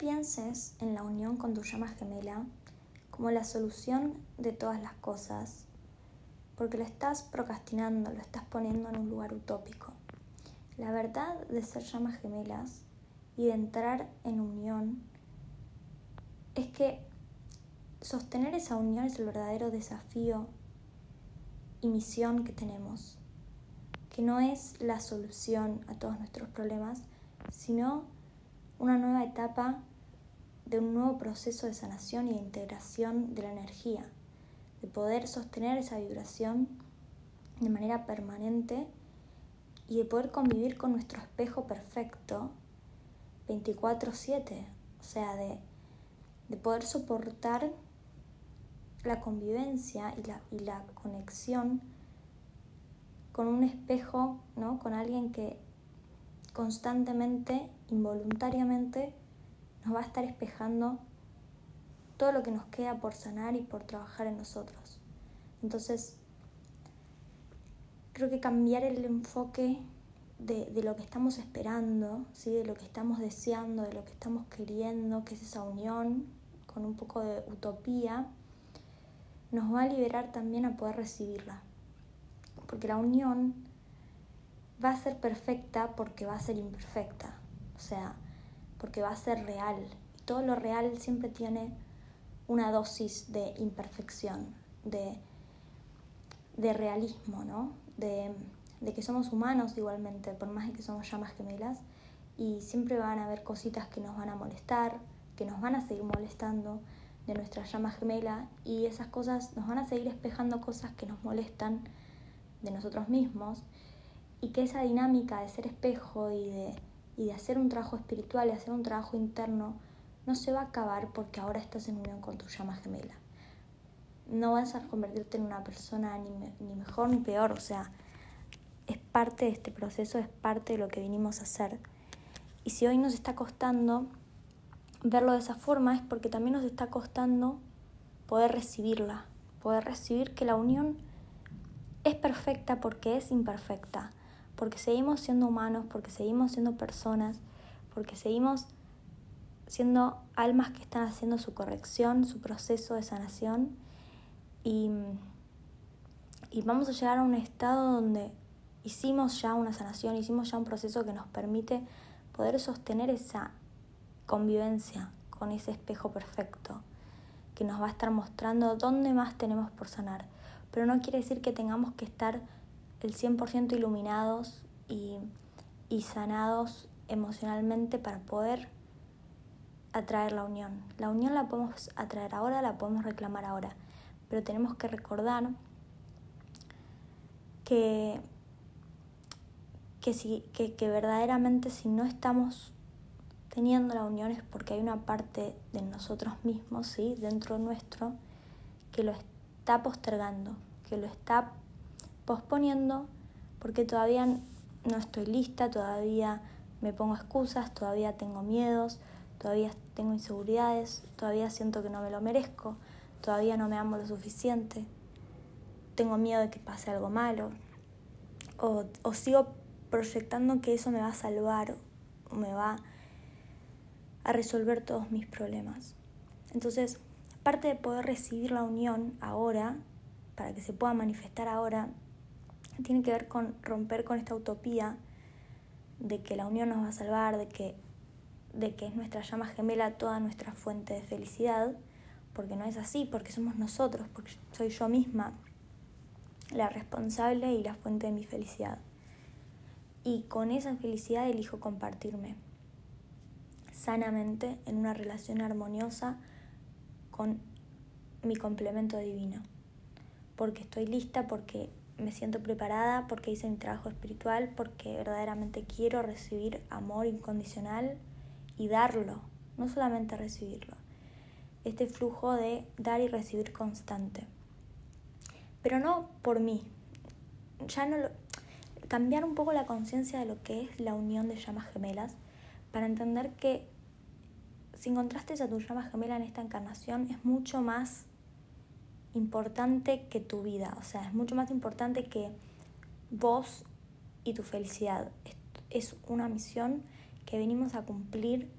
pienses en la unión con tu llama gemela como la solución de todas las cosas, porque lo estás procrastinando, lo estás poniendo en un lugar utópico. La verdad de ser llamas gemelas y de entrar en unión es que sostener esa unión es el verdadero desafío y misión que tenemos, que no es la solución a todos nuestros problemas, sino una nueva etapa de un nuevo proceso de sanación y de integración de la energía, de poder sostener esa vibración de manera permanente y de poder convivir con nuestro espejo perfecto 24/7, o sea, de, de, poder soportar la convivencia y la, y la conexión con un espejo, ¿no? con alguien que constantemente, involuntariamente, nos va a estar espejando todo lo que nos queda por sanar y por trabajar en nosotros. Entonces, creo que cambiar el enfoque de, de, lo que estamos esperando, ¿sí? de lo que estamos deseando, de lo que estamos queriendo, que es esa unión con un poco de utopía, nos va a liberar también a poder recibirla. Porque la unión va a ser perfecta porque va a ser imperfecta. O sea, porque va a ser real. Y todo lo real siempre tiene una dosis de imperfección, de, de realismo, ¿no? De, de, que somos humanos igualmente, por más que somos llamas gemelas, y siempre van a haber cositas que nos van a molestar, que nos van a seguir molestando de nuestra llama gemela, y esas cosas nos van a seguir espejando cosas que nos molestan de nosotros mismos, y que esa dinámica de ser espejo y de y de hacer un trabajo espiritual y hacer un trabajo interno no se va a acabar porque ahora estás en unión con tu llama gemela. No vas a convertirte en una persona ni, ni mejor ni peor, o sea, es parte de este proceso, es parte de lo que vinimos a hacer. Y si hoy nos está costando verlo de esa forma es porque también nos está costando poder recibirla, poder recibir que la unión es perfecta porque es imperfecta porque seguimos siendo humanos, porque seguimos siendo personas, porque seguimos siendo almas que están haciendo su corrección, su proceso de sanación y, y vamos a llegar a un estado donde hicimos ya una sanación, hicimos ya un proceso que nos permite poder sostener esa convivencia con ese espejo perfecto que nos va a estar mostrando dónde más tenemos por sanar. Pero no quiere decir que tengamos que estar el 100% iluminados y, y sanados emocionalmente para poder atraer la unión. La unión la podemos atraer ahora, la podemos reclamar ahora, pero tenemos que recordar que, que, si, que, que verdaderamente si no estamos teniendo la unión es porque hay una parte de nosotros mismos, ¿sí? dentro nuestro, que lo está postergando, que lo está posponiendo porque todavía no estoy lista, todavía me pongo excusas, todavía tengo miedos, todavía tengo inseguridades, todavía siento que no me lo merezco, todavía no me amo lo suficiente, tengo miedo de que pase algo malo, o, o sigo proyectando que eso me va a salvar o me va a resolver todos mis problemas. Entonces, parte de poder recibir la unión ahora, para que se pueda manifestar ahora, tiene que ver con romper con esta utopía de que la unión nos va a salvar, de que, de que es nuestra llama gemela toda nuestra fuente de felicidad, porque no es así, porque somos nosotros, porque soy yo misma la responsable y la fuente de mi felicidad. Y con esa felicidad elijo compartirme sanamente en una relación armoniosa con mi complemento divino. Porque estoy lista, porque me siento preparada porque hice mi trabajo espiritual, porque verdaderamente quiero recibir amor incondicional y darlo, no solamente recibirlo. Este flujo de dar y recibir constante. Pero no por mí. Ya no cambiar un poco la conciencia de lo que es la unión de llamas gemelas para entender que si encontraste a tu llama gemela en esta encarnación es mucho más importante que tu vida, o sea, es mucho más importante que vos y tu felicidad. Es una misión que venimos a cumplir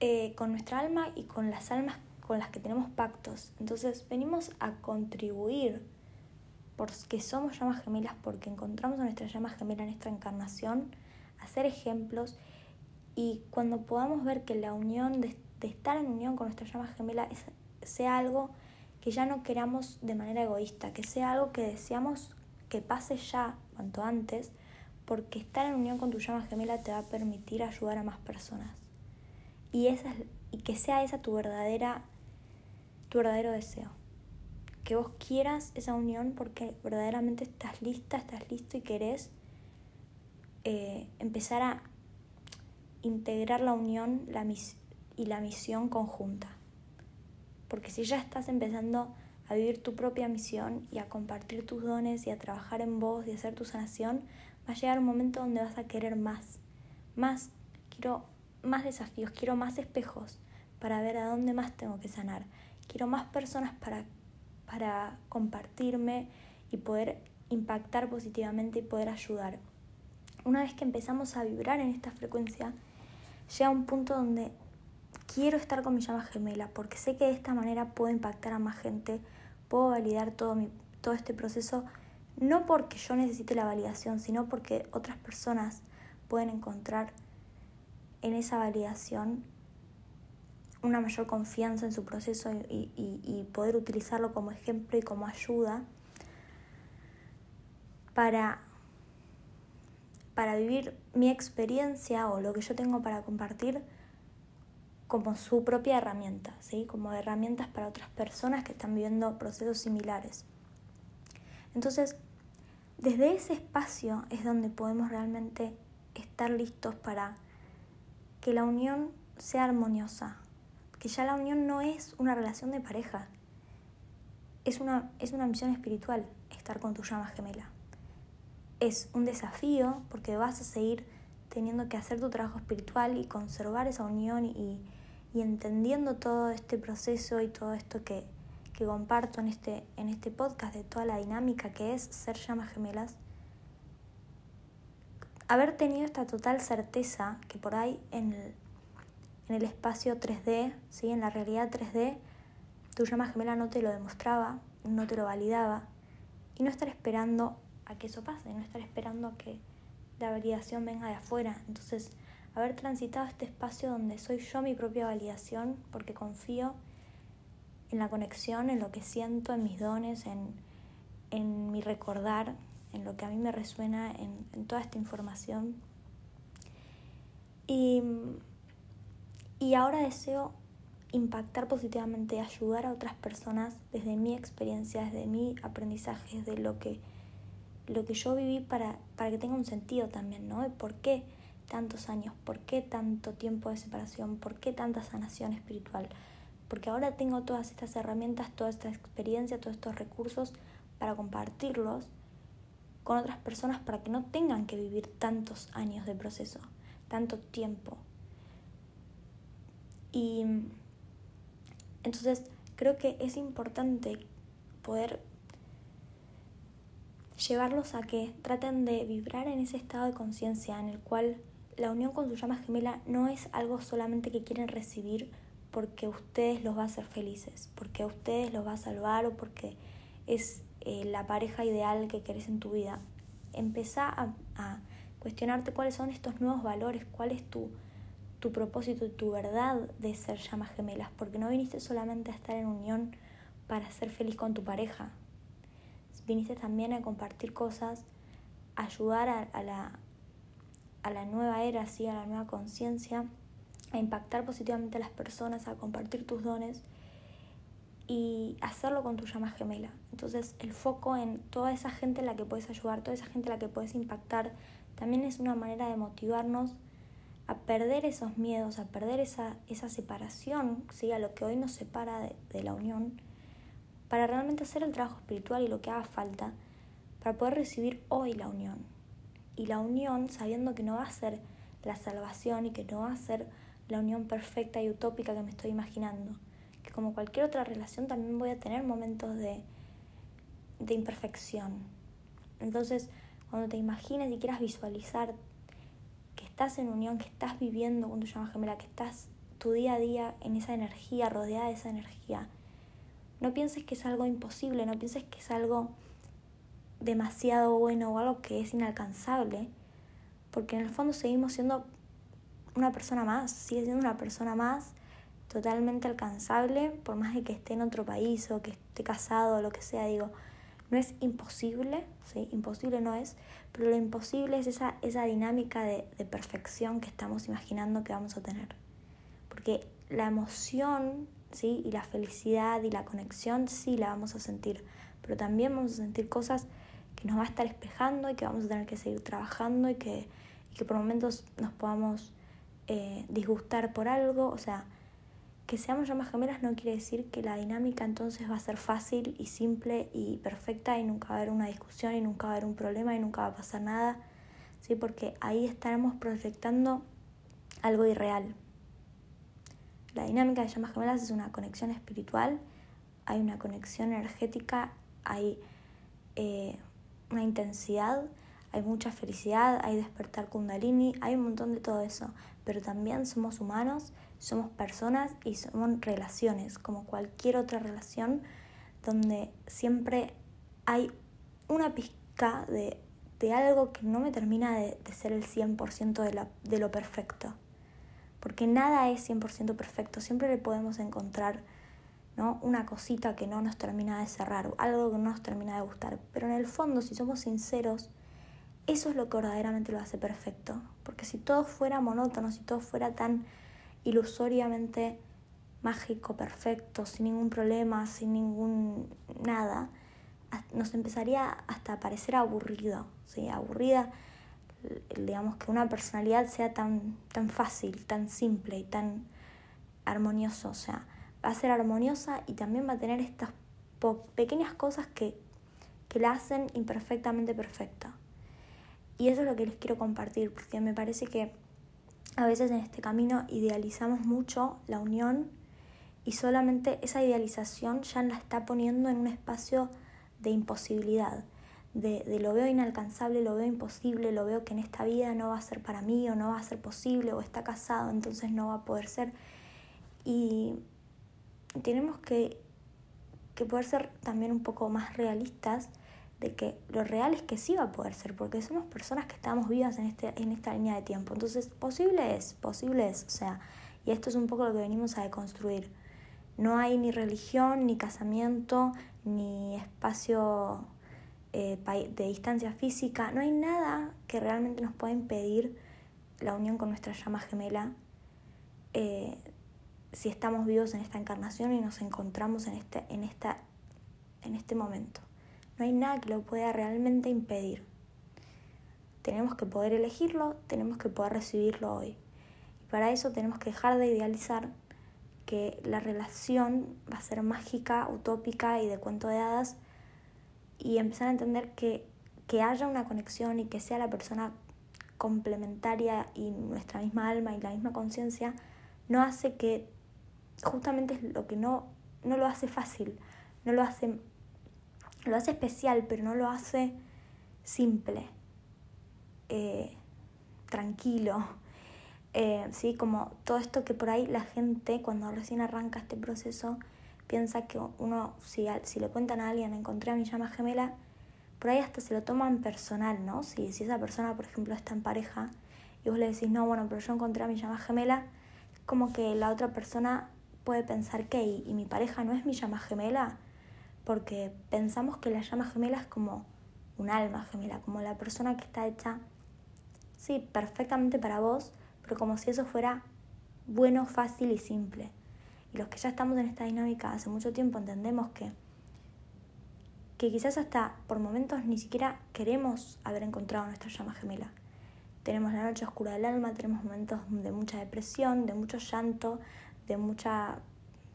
eh, con nuestra alma y con las almas con las que tenemos pactos. Entonces venimos a contribuir porque somos llamas gemelas, porque encontramos a nuestra llama gemela en esta encarnación, a ser ejemplos y cuando podamos ver que la unión, de, estar en unión con nuestra llama gemela, sea algo que ya no queramos de manera egoísta, que sea algo que deseamos que pase ya cuanto antes, porque estar en unión con tu llama gemela te va a permitir ayudar a más personas. Y, esa, y que sea esa tu verdadera tu verdadero deseo. Que vos quieras esa unión porque verdaderamente estás lista, estás listo y querés eh, empezar a integrar la unión la y la misión conjunta. Porque si ya estás empezando a vivir tu propia misión y a compartir tus dones y a trabajar en vos y hacer tu sanación, va a llegar un momento donde vas a querer más. Más, quiero más desafíos, quiero más espejos para ver a dónde más tengo que sanar. Quiero más personas para, para compartirme y poder impactar positivamente y poder ayudar. Una vez que empezamos a vibrar en esta frecuencia, llega un punto donde quiero estar con mi llama gemela porque sé que de esta manera puedo impactar a más gente, puedo validar todo, mi, todo este proceso, no porque yo necesite la validación, sino porque otras personas pueden encontrar en esa validación una mayor confianza en su proceso y, y poder utilizarlo como ejemplo y como ayuda para para vivir mi experiencia o lo que yo tengo para compartir como su propia herramienta, ¿sí? como herramientas para otras personas que están viviendo procesos similares. Entonces, desde ese espacio es donde podemos realmente estar listos para que la unión sea armoniosa, que ya la unión no es una relación de pareja, es una, es una misión espiritual estar con tu llama gemela es un desafío porque vas a seguir teniendo que hacer tu trabajo espiritual y conservar esa unión y, entendiendo todo este proceso y todo esto que, comparto en este, en este podcast de toda la dinámica que es ser llamas gemelas, haber tenido esta total certeza que por ahí en el, en el espacio 3D, ¿sí? en la realidad 3D, tu llama gemela no te lo demostraba, no te lo validaba, y no estar esperando a que eso pase, no estar esperando a que la validación venga de afuera. Entonces, haber transitado este espacio donde soy yo mi propia validación, porque confío en la conexión, en lo que siento, en mis dones, en, en mi recordar, en lo que a mí me resuena, en, toda esta información. Y, y ahora deseo impactar positivamente, ayudar a otras personas desde mi experiencia, desde mi aprendizaje, desde lo que lo que yo viví para, para que tenga un sentido también, ¿no? ¿Por qué tantos años? ¿Por qué tanto tiempo de separación? ¿Por qué tanta sanación espiritual? Porque ahora tengo todas estas herramientas, toda esta experiencia, todos estos recursos para compartirlos con otras personas para que no tengan que vivir tantos años de proceso, tanto tiempo. Y entonces creo que es importante poder llevarlos a que traten de vibrar en ese estado de conciencia en el cual la unión con su llama gemela no es algo solamente que quieren recibir porque ustedes los va a hacer felices, porque a ustedes los va a salvar o porque es eh, la pareja ideal que querés en tu vida. Empezá a, a, cuestionarte cuáles son estos nuevos valores, cuál es tu, tu propósito tu verdad de ser llamas gemelas, porque no viniste solamente a estar en unión para ser feliz con tu pareja, viniste también a compartir cosas, ayudar a, la, a la nueva era, ¿sí? a la nueva conciencia, a impactar positivamente a las personas, a compartir tus dones y hacerlo con tu llama gemela. Entonces el foco en toda esa gente a la que puedes ayudar, toda esa gente a la que puedes impactar, también es una manera de motivarnos a perder esos miedos, a perder esa, esa separación, ¿sí? a lo que hoy nos separa de, de la unión para realmente hacer el trabajo espiritual y lo que haga falta para poder recibir hoy la unión. Y la unión sabiendo que no va a ser la salvación y que no va a ser la unión perfecta y utópica que me estoy imaginando. Que como cualquier otra relación también voy a tener momentos de, de imperfección. Entonces, cuando te imagines y quieras visualizar que estás en unión, que estás viviendo con tu llama gemela, que estás tu día a día en esa energía, rodeada de esa energía. No pienses que es algo imposible, no pienses que es algo demasiado bueno o algo que es inalcanzable, porque en el fondo seguimos siendo una persona más, sigue siendo una persona más totalmente alcanzable, por más de que esté en otro país o que esté casado o lo que sea, digo, no es imposible, ¿sí? Imposible no es, pero lo imposible es esa, esa dinámica de, de perfección que estamos imaginando que vamos a tener. Porque la emoción, ¿sí? Y la felicidad y la conexión sí la vamos a sentir, pero también vamos a sentir cosas que nos va a estar espejando y que vamos a tener que seguir trabajando y que, que por momentos nos podamos eh, disgustar por algo, o sea, que seamos llamas gemelas no quiere decir que la dinámica entonces va a ser fácil y simple y perfecta y nunca va a haber una discusión y nunca va a haber un problema y nunca va a pasar nada, ¿sí? porque ahí estaremos proyectando algo irreal. La dinámica de llamas gemelas es una conexión espiritual, hay una conexión energética, hay eh, una intensidad, hay mucha felicidad, hay despertar kundalini, hay un montón de todo eso, pero también somos humanos somos personas y somos relaciones, como cualquier otra relación, donde siempre hay una pizca de, algo que no me termina de, ser el 100% de, de lo perfecto. Porque nada es 100% perfecto, siempre le podemos encontrar una cosita que no nos termina de cerrar, algo que no nos termina de gustar. Pero en el fondo, si somos sinceros, eso es lo que verdaderamente lo hace perfecto. Porque si todo fuera monótono, si todo fuera tan ilusoriamente mágico, perfecto, sin ningún problema, sin ningún nada, nos empezaría hasta a parecer aburrido, ¿sí? aburrida, digamos que una personalidad sea tan, tan fácil, tan simple y tan armonioso, o sea, va a ser armoniosa y también va a tener estas pequeñas cosas que, que la hacen imperfectamente perfecta. Y eso es lo que les quiero compartir, porque me parece que a veces en este camino idealizamos mucho la unión y solamente esa idealización ya la está poniendo en un espacio de imposibilidad, de, de, lo veo inalcanzable, lo veo imposible, lo veo que en esta vida no va a ser para mí o no va a ser posible o está casado, entonces no va a poder ser. Y tenemos que, que poder ser también un poco más realistas de que lo real es que sí va a poder ser, porque somos personas que estamos vivas en, este, en esta línea de tiempo. Entonces, posible es, posible es, o sea, y esto es un poco lo que venimos a deconstruir. No hay ni religión, ni casamiento, ni espacio eh, de distancia física, no hay nada que realmente nos pueda impedir la unión con nuestra llama gemela eh, si estamos vivos en esta encarnación y nos encontramos en este, en esta, en este momento. No hay nada que lo pueda realmente impedir. Tenemos que poder elegirlo, tenemos que poder recibirlo hoy. Y para eso tenemos que dejar de idealizar que la relación va a ser mágica, utópica y de cuento de hadas y empezar a entender que, que haya una conexión y que sea la persona complementaria y nuestra misma alma y la misma conciencia no hace que justamente es lo que no, no lo hace fácil, no lo hace lo hace especial, pero no lo hace simple, eh, tranquilo. Eh, ¿sí? Como todo esto que por ahí la gente cuando recién arranca este proceso piensa que uno, si, si le cuentan a alguien, encontré a mi llama gemela, por ahí hasta se lo toman personal, ¿no? Si, si esa persona, por ejemplo, está en pareja y vos le decís, no, bueno, pero yo encontré a mi llama gemela, como que la otra persona puede pensar que, ¿y, y mi pareja no es mi llama gemela? porque pensamos que la llama gemela es como un alma gemela, como la persona que está hecha, sí, perfectamente para vos, pero como si eso fuera bueno, fácil y simple. Y los que ya estamos en esta dinámica hace mucho tiempo entendemos que, que quizás hasta por momentos ni siquiera queremos haber encontrado nuestra llama gemela. Tenemos la noche oscura del alma, tenemos momentos de mucha depresión, de mucho llanto, de mucha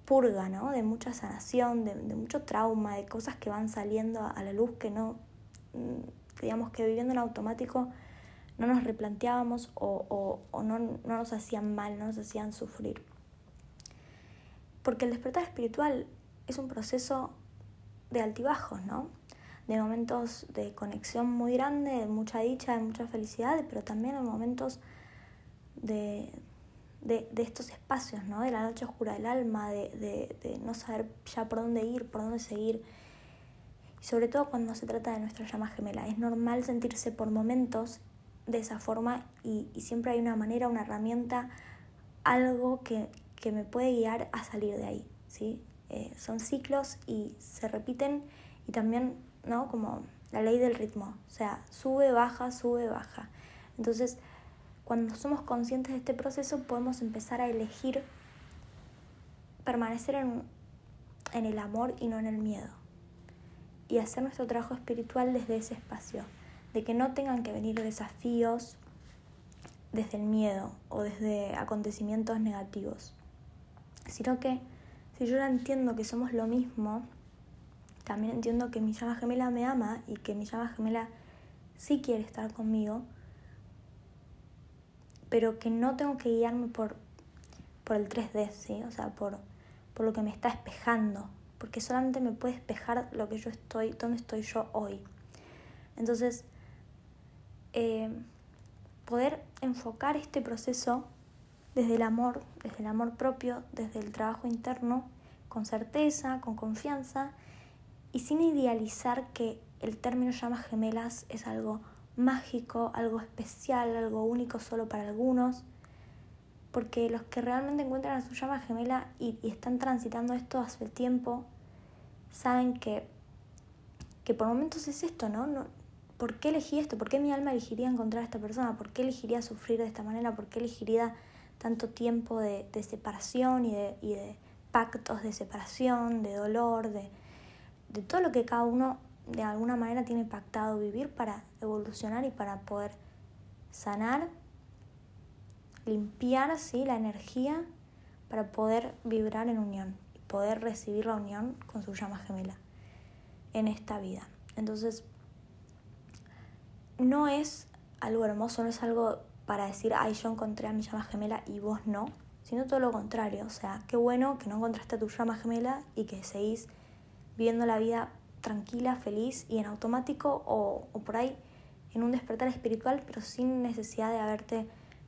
purga, ¿no? De mucha sanación, de, mucho trauma, de cosas que van saliendo a la luz que no, mm, digamos que viviendo en automático no nos replanteábamos o, no, no, nos hacían mal, no nos hacían sufrir. Porque el despertar espiritual es un proceso de altibajos, ¿no? De momentos de conexión muy grande, de mucha dicha, de mucha felicidad, pero también en momentos de, de, estos espacios, ¿no? De la noche oscura del alma, de, de, no saber ya por dónde ir, por dónde seguir. Y sobre todo cuando se trata de nuestra llama gemela. Es normal sentirse por momentos de esa forma y, siempre hay una manera, una herramienta, algo que, que, me puede guiar a salir de ahí, ¿sí? Eh, son ciclos y se repiten y también, ¿no? Como la ley del ritmo, o sea, sube, baja, sube, baja. Entonces, cuando somos conscientes de este proceso, podemos empezar a elegir permanecer en, en el amor y no en el miedo. Y hacer nuestro trabajo espiritual desde ese espacio, de que no tengan que venir desafíos desde el miedo o desde acontecimientos negativos, sino que si yo ya entiendo que somos lo mismo, también entiendo que mi llama gemela me ama y que mi llama gemela sí quiere estar conmigo, pero que no tengo que guiarme por, por el 3D, ¿sí? O sea, por, por lo que me está espejando, porque solamente me puede espejar lo que yo estoy, dónde estoy yo hoy. Entonces, eh, poder enfocar este proceso desde el amor, desde el amor propio, desde el trabajo interno, con certeza, con confianza y sin idealizar que el término llamas gemelas es algo mágico, algo especial, algo único solo para algunos, porque los que realmente encuentran a su llama gemela y, están transitando esto hace el tiempo, saben que, que por momentos es esto, ¿no? ¿no? ¿Por qué elegí esto? ¿Por qué mi alma elegiría encontrar a esta persona? ¿Por qué elegiría sufrir de esta manera? ¿Por qué elegiría tanto tiempo de, de separación y de, y de pactos de separación, de dolor, de, de todo lo que cada uno de alguna manera tiene pactado vivir para evolucionar y para poder sanar, limpiar la energía para poder vibrar en unión y poder recibir la unión con su llama gemela en esta vida. Entonces, no es algo hermoso, no es algo para decir, ay, yo encontré a mi llama gemela y vos no, sino todo lo contrario. O sea, qué bueno que no encontraste a tu llama gemela y que seguís viviendo la vida tranquila, feliz y en automático o, por ahí en un despertar espiritual, pero sin necesidad de haberte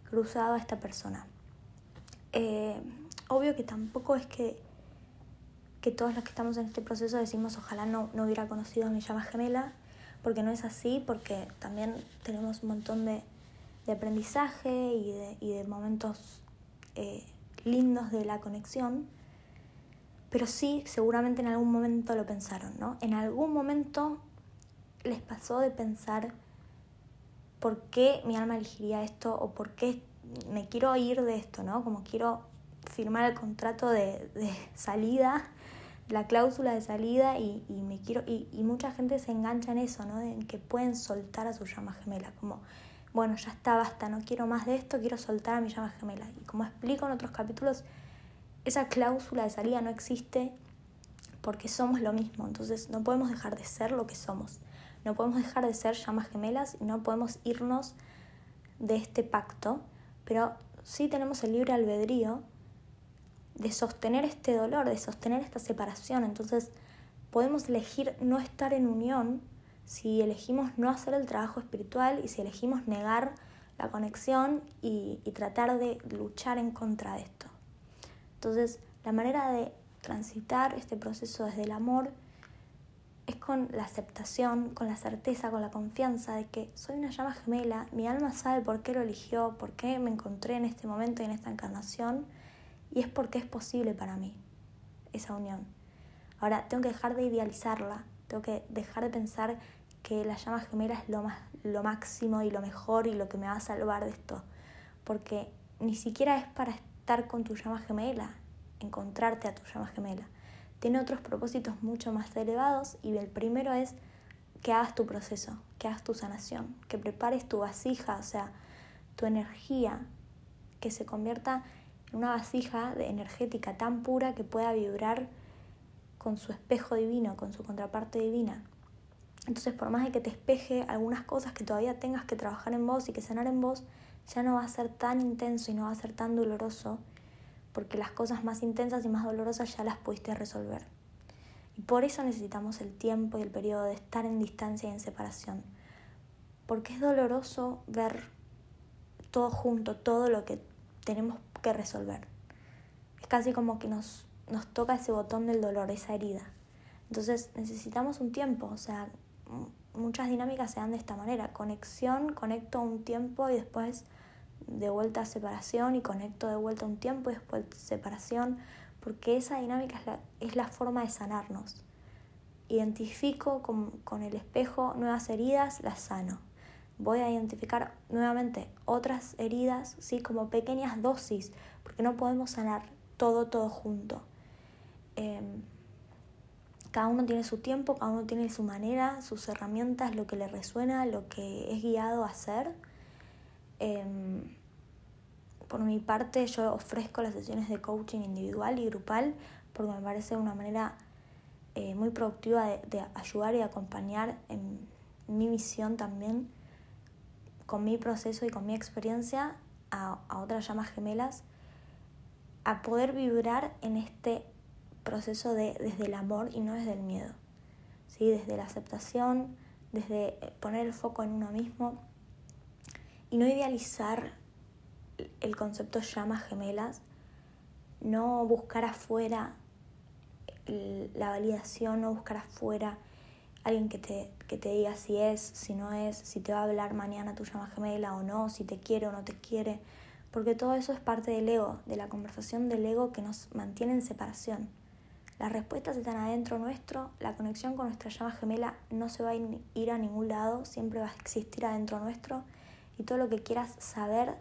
cruzado a esta persona. Eh, obvio que tampoco es que, que todos los que estamos en este proceso decimos ojalá no, no hubiera conocido a mi llama gemela, porque no es así, porque también tenemos un montón de, de aprendizaje y de, momentos eh, lindos de la conexión pero sí, seguramente en algún momento lo pensaron, ¿no? En algún momento les pasó de pensar por qué mi alma elegiría esto o por qué me quiero ir de esto, ¿no? Como quiero firmar el contrato de, salida, la cláusula de salida y, me quiero y, y, mucha gente se engancha en eso, ¿no? En que pueden soltar a su llama gemela, como bueno, ya está, basta, no quiero más de esto, quiero soltar a mi llama gemela. Y como explico en otros capítulos, esa cláusula de salida no existe porque somos lo mismo, entonces no podemos dejar de ser lo que somos, no podemos dejar de ser llamas gemelas y no podemos irnos de este pacto, pero sí tenemos el libre albedrío de sostener este dolor, de sostener esta separación, entonces podemos elegir no estar en unión si elegimos no hacer el trabajo espiritual y si elegimos negar la conexión y, tratar de luchar en contra de esto. Entonces, la manera de transitar este proceso desde el amor es con la aceptación, con la certeza, con la confianza de que soy una llama gemela, mi alma sabe por qué lo eligió, por qué me encontré en este momento y en esta encarnación, y es porque es posible para mí esa unión. Ahora, tengo que dejar de idealizarla, tengo que dejar de pensar que la llama gemela es lo, más, lo máximo y lo mejor y lo que me va a salvar de esto, porque ni siquiera es para con tu llama gemela, encontrarte a tu llama gemela. Tiene otros propósitos mucho más elevados y el primero es que hagas tu proceso, que hagas tu sanación, que prepares tu vasija, o sea, tu energía, que se convierta en una vasija de energética tan pura que pueda vibrar con su espejo divino, con su contraparte divina. Entonces, por más de que te espeje algunas cosas que todavía tengas que trabajar en vos y que sanar en vos, ya no va a ser tan intenso y no va a ser tan doloroso, porque las cosas más intensas y más dolorosas ya las pudiste resolver. Y por eso necesitamos el tiempo y el periodo de estar en distancia y en separación, porque es doloroso ver todo junto, todo lo que tenemos que resolver. Es casi como que nos, nos toca ese botón del dolor, esa herida. Entonces necesitamos un tiempo, o sea, muchas dinámicas se dan de esta manera. Conexión, conecto un tiempo y después de vuelta separación y conecto de vuelta un tiempo y después separación, porque esa dinámica es la, es la forma de sanarnos. Identifico con, con el espejo nuevas heridas, las sano. Voy a identificar nuevamente otras heridas, ¿sí? como pequeñas dosis, porque no podemos sanar todo, todo junto. Em, cada uno tiene su tiempo, cada uno tiene su manera, sus herramientas, lo que le resuena, lo que es guiado a hacer. Em, por mi parte, yo ofrezco las sesiones de coaching individual y grupal porque me parece una manera eh, muy productiva de, ayudar y acompañar en mi misión también, con mi proceso y con mi experiencia, a, a otras llamas gemelas, a poder vibrar en este proceso de, desde el amor y no desde el miedo, ¿sí? desde la aceptación, desde poner el foco en uno mismo y no idealizar el concepto llamas gemelas, no buscar afuera la validación, no buscar afuera alguien que te, que te diga si es, si no es, si te va a hablar mañana tu llama gemela o no, si te quiere o no te quiere, porque todo eso es parte del ego, de la conversación del ego que nos mantiene en separación. Las respuestas están adentro nuestro, la conexión con nuestra llama gemela no se va a ir a ningún lado, siempre va a existir adentro nuestro y todo lo que quieras saber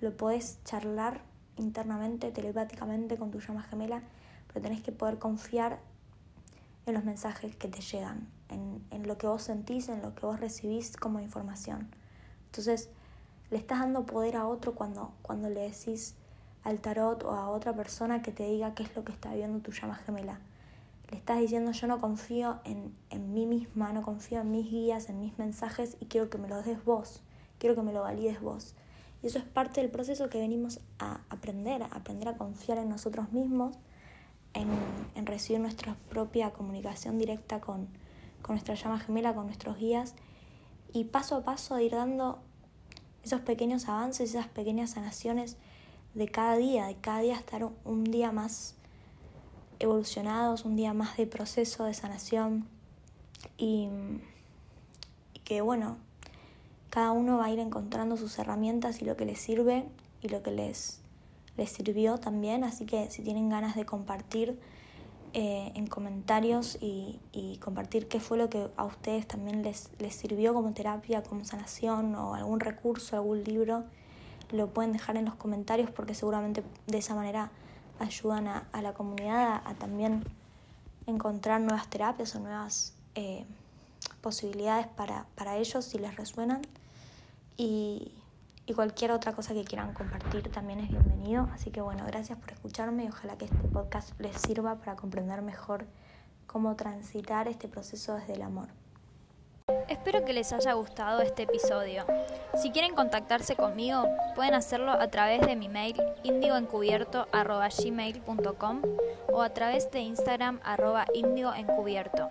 lo podés charlar internamente, telepáticamente con tu llama gemela, pero tenés que poder confiar en los mensajes que te llegan, en, en lo que vos sentís, en lo que vos recibís como información. Entonces, le estás dando poder a otro cuando, cuando le decís al tarot o a otra persona que te diga qué es lo que está viendo tu llama gemela. Le estás diciendo yo no confío en, en mí misma, no confío en mis guías, en mis mensajes y quiero que me los des vos, quiero que me lo valides vos. Y eso es parte del proceso que venimos a aprender, a aprender a confiar en nosotros mismos, en, en recibir nuestra propia comunicación directa con, con nuestra llama gemela, con nuestros guías y paso a paso ir dando esos pequeños avances, esas pequeñas sanaciones de cada día, de cada día estar un día más evolucionados, un día más de proceso de sanación. Y, que bueno, cada uno va a ir encontrando sus herramientas y lo que les sirve y lo que les, les sirvió también, así que si tienen ganas de compartir eh, en comentarios y, y, compartir qué fue lo que a ustedes también les, les sirvió como terapia, como sanación o algún recurso, algún libro, lo pueden dejar en los comentarios porque seguramente de esa manera ayudan a, la comunidad a, también encontrar nuevas terapias o nuevas eh, posibilidades para, para, ellos si les resuenan. Y, y cualquier otra cosa que quieran compartir también es bienvenido. Así que bueno, gracias por escucharme y ojalá que este podcast les sirva para comprender mejor cómo transitar este proceso desde el amor. Espero que les haya gustado este episodio. Si quieren contactarse conmigo, pueden hacerlo a través de mi mail indigoencubierto.gmail.com o a través de Instagram arroba indioencubierto.